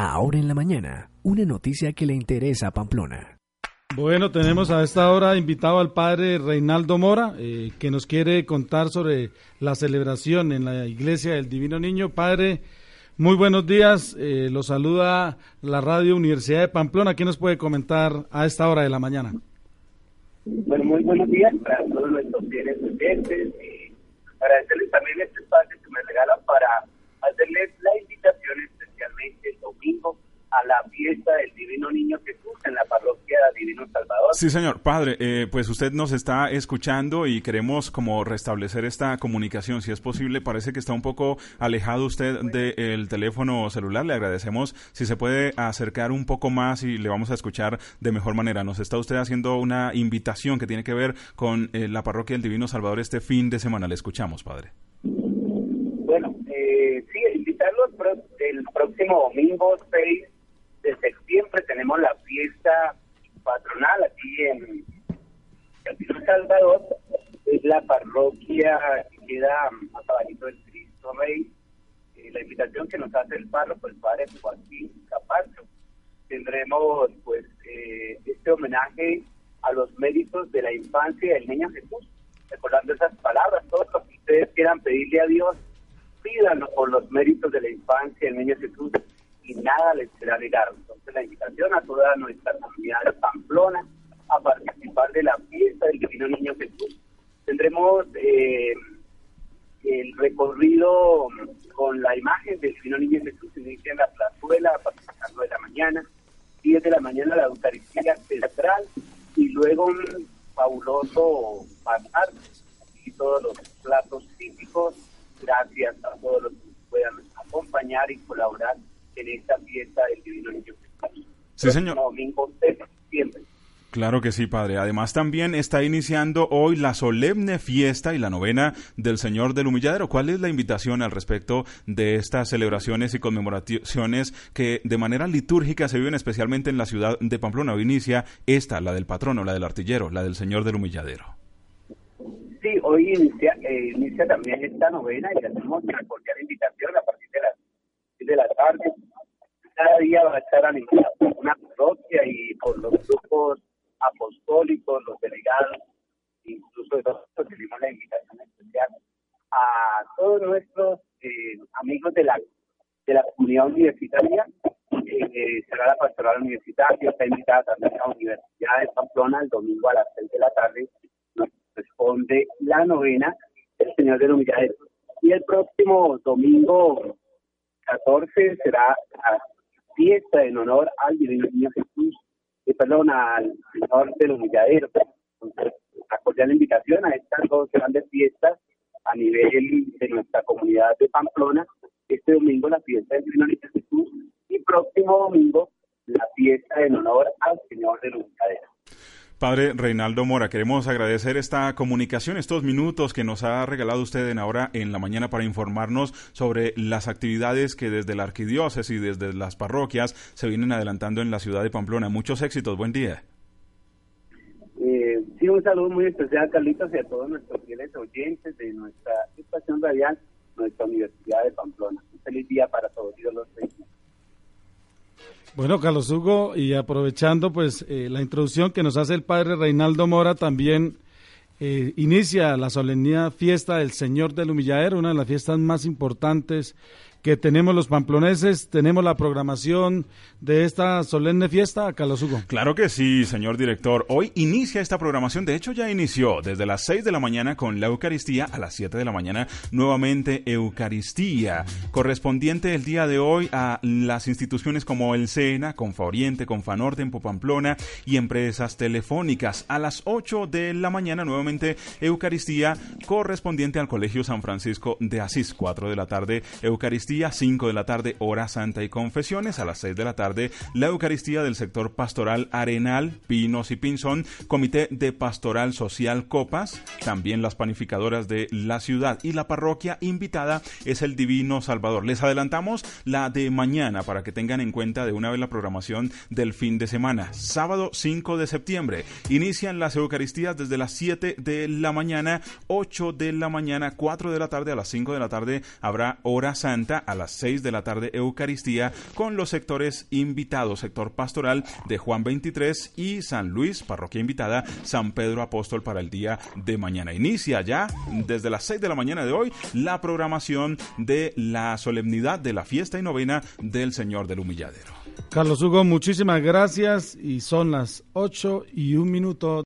Ahora en la mañana, una noticia que le interesa a Pamplona. Bueno, tenemos a esta hora invitado al padre Reinaldo Mora, eh, que nos quiere contar sobre la celebración en la iglesia del Divino Niño. Padre, muy buenos días. Eh, lo saluda la Radio Universidad de Pamplona. ¿Qué nos puede comentar a esta hora de la mañana? Bueno, muy buenos días para todos nuestros fieles oyentes y agradecerles también este espacio que me regalan para hacerles la invitación la fiesta del Divino Niño Jesús en la parroquia Divino Salvador. Sí, señor. Padre, eh, pues usted nos está escuchando y queremos como restablecer esta comunicación, si es posible. Parece que está un poco alejado usted del teléfono celular. Le agradecemos si se puede acercar un poco más y le vamos a escuchar de mejor manera. Nos está usted haciendo una invitación que tiene que ver con eh, la parroquia del Divino Salvador este fin de semana. Le escuchamos, Padre. Bueno, eh, sí, invitarlos el próximo domingo 6 de septiembre tenemos la fiesta patronal aquí en El Salvador. Es la parroquia que queda más abajito del Cristo Rey. Eh, la invitación que nos hace el párroco, el padre Joaquín Capacho. Tendremos pues eh, este homenaje a los méritos de la infancia del niño Jesús, recordando esas palabras, todo lo que ustedes quieran pedirle a Dios, pídanlo por los méritos de la infancia del niño Jesús nada les será negado. Entonces la invitación a toda nuestra comunidad de Pamplona a participar de la fiesta del Divino Niño Jesús. Tendremos eh, el recorrido con la imagen del Divino Niño Jesús, se inicia en la plazuela a partir de la mañana, 10 de la mañana la Eucaristía central y luego un fabuloso pasar y todos los platos típicos. Gracias a todos los que puedan acompañar y colaborar en esta fiesta del Divino Niño Sí, señor. Domingo de septiembre. Claro que sí, Padre. Además, también está iniciando hoy la solemne fiesta y la novena del Señor del Humilladero. ¿Cuál es la invitación al respecto de estas celebraciones y conmemoraciones que de manera litúrgica se viven especialmente en la ciudad de Pamplona? Hoy inicia esta, la del patrono, la del artillero, la del Señor del Humilladero. Sí, hoy inicia, eh, inicia también esta novena y hacemos una cordial invitación a partir de las de la tarde. A una parroquia y por los grupos apostólicos, los delegados, incluso tenemos la invitación especial a todos nuestros eh, amigos de la de la comunidad universitaria. Eh, será la pastoral universitaria, está invitada también a la Universidad de Pamplona el domingo a las seis de la tarde. Nos responde la novena el Señor de los Y el próximo domingo 14 será la fiesta en honor al Divino Niño Jesús, eh, perdón, al Señor del Humilladero. Entonces, la invitación a estas dos grandes fiestas a nivel de nuestra comunidad de Pamplona. Este domingo la fiesta del Divino Niño Jesús y próximo domingo la fiesta en honor al Señor del Humilladero. Padre Reinaldo Mora, queremos agradecer esta comunicación, estos minutos que nos ha regalado usted en ahora en la mañana para informarnos sobre las actividades que desde la arquidiócesis y desde las parroquias se vienen adelantando en la ciudad de Pamplona. Muchos éxitos, buen día. Eh, sí, un saludo muy especial, Carlitos, y a todos nuestros fieles oyentes de nuestra estación radial, nuestra Universidad de Pamplona. Un feliz día para todos, Dios los. Bueno, Carlos Hugo, y aprovechando pues eh, la introducción que nos hace el padre Reinaldo Mora, también eh, inicia la solemnidad fiesta del Señor del Humilladero, una de las fiestas más importantes que tenemos los pamploneses, tenemos la programación de esta solemne fiesta, Carlos Hugo. Claro que sí, señor director. Hoy inicia esta programación, de hecho ya inició desde las 6 de la mañana con la Eucaristía, a las 7 de la mañana nuevamente Eucaristía, correspondiente el día de hoy a las instituciones como el SENA, Confa Oriente, Confa Norte en Pamplona y empresas telefónicas. A las 8 de la mañana nuevamente Eucaristía correspondiente al Colegio San Francisco de Asís, 4 de la tarde Eucaristía Eucaristía, 5 de la tarde, hora santa y confesiones. A las 6 de la tarde, la Eucaristía del sector pastoral Arenal, Pinos y Pinzón, Comité de Pastoral Social Copas, también las panificadoras de la ciudad y la parroquia invitada es el Divino Salvador. Les adelantamos la de mañana para que tengan en cuenta de una vez la programación del fin de semana. Sábado 5 de septiembre. Inician las Eucaristías desde las 7 de la mañana, 8 de la mañana, 4 de la tarde a las 5 de la tarde habrá hora santa a las 6 de la tarde Eucaristía con los sectores invitados, sector pastoral de Juan 23 y San Luis, parroquia invitada, San Pedro Apóstol para el día de mañana. Inicia ya desde las 6 de la mañana de hoy la programación de la solemnidad de la fiesta y novena del Señor del Humilladero. Carlos Hugo, muchísimas gracias y son las 8 y un minuto.